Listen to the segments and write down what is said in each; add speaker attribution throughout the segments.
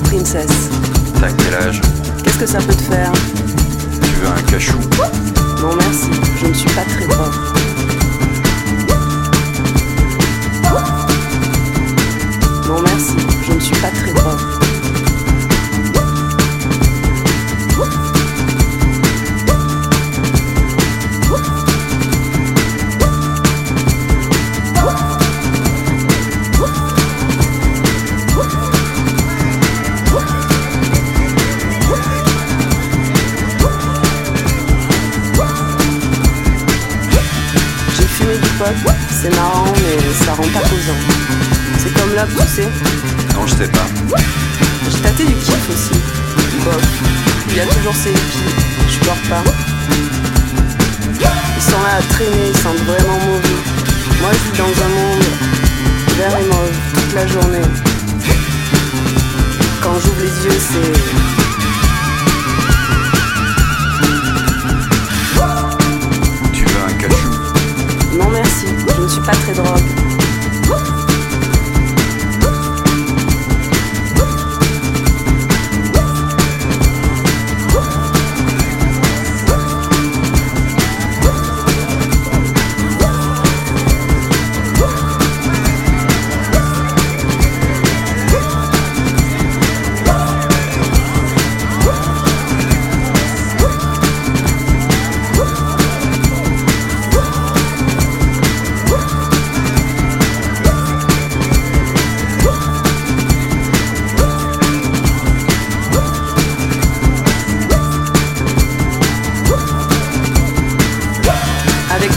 Speaker 1: princess.
Speaker 2: T'as quel âge?
Speaker 1: Qu'est-ce que ça peut te faire?
Speaker 2: Tu veux un cachou?
Speaker 1: Non merci, je ne suis pas très c'est marrant mais ça rend pas causant. C'est comme tu sais.
Speaker 2: Non, je sais pas.
Speaker 1: J'ai tâté du kiff aussi. Bof, il y a toujours ses épis, je pleure pas. Ils sont là à traîner, ils sentent vraiment je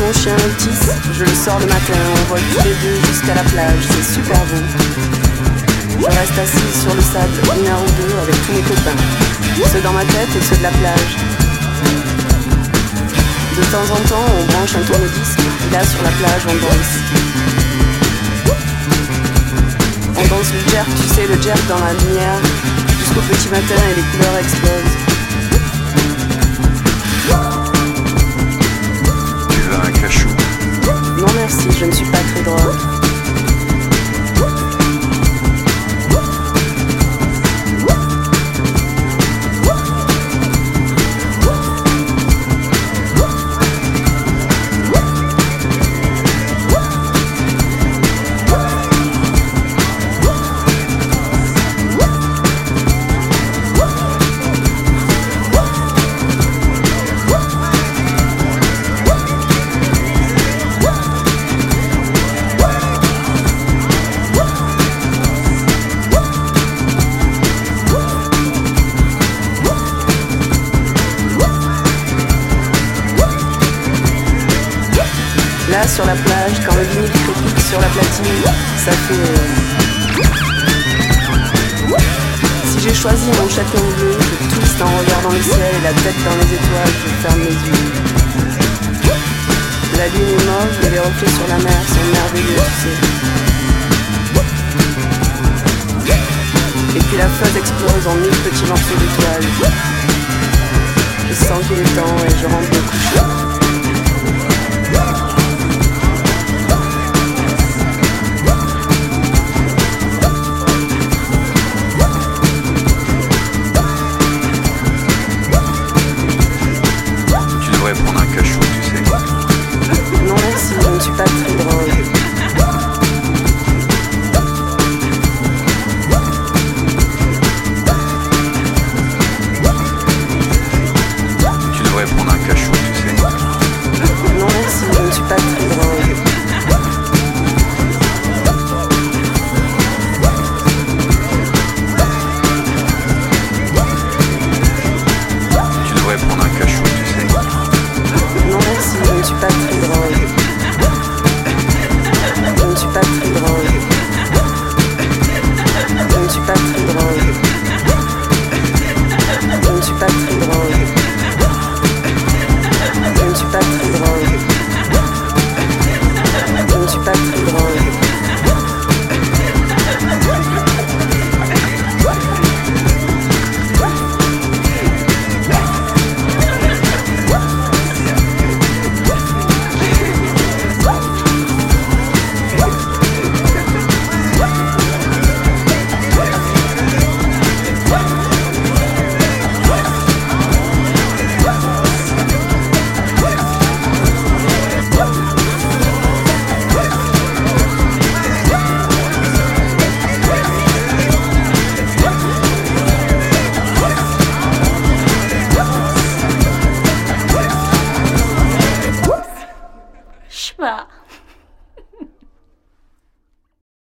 Speaker 1: mon chien Otis, je le sors le matin, on vole tous les deux jusqu'à la plage, c'est super beau. Je reste assise sur le sable une heure ou deux avec tous mes copains, ceux dans ma tête et ceux de la plage. De temps en temps, on branche un tourne-disque, et là sur la plage, on danse. On danse le jerk, tu sais, le jerk dans la lumière, jusqu'au petit matin et les couleurs explosent. Merci, je ne suis pas très drogue. Sur la plage, quand le vinyle crépite sur la platine, ça fait. euh, Si j'ai choisi mon château bleu, je twiste en regardant le ciel et la tête dans les étoiles, je ferme les yeux. La lune est mauve et les reflets sur la mer sont merveilleux, tu sais. Et puis la feuille explose en mille petits morceaux d'étoiles. Je sens qu'il est temps et je rentre me coucher.
Speaker 2: Tu devrais prendre un cachou, tu sais.
Speaker 1: Non merci, je ne suis pas très drôle.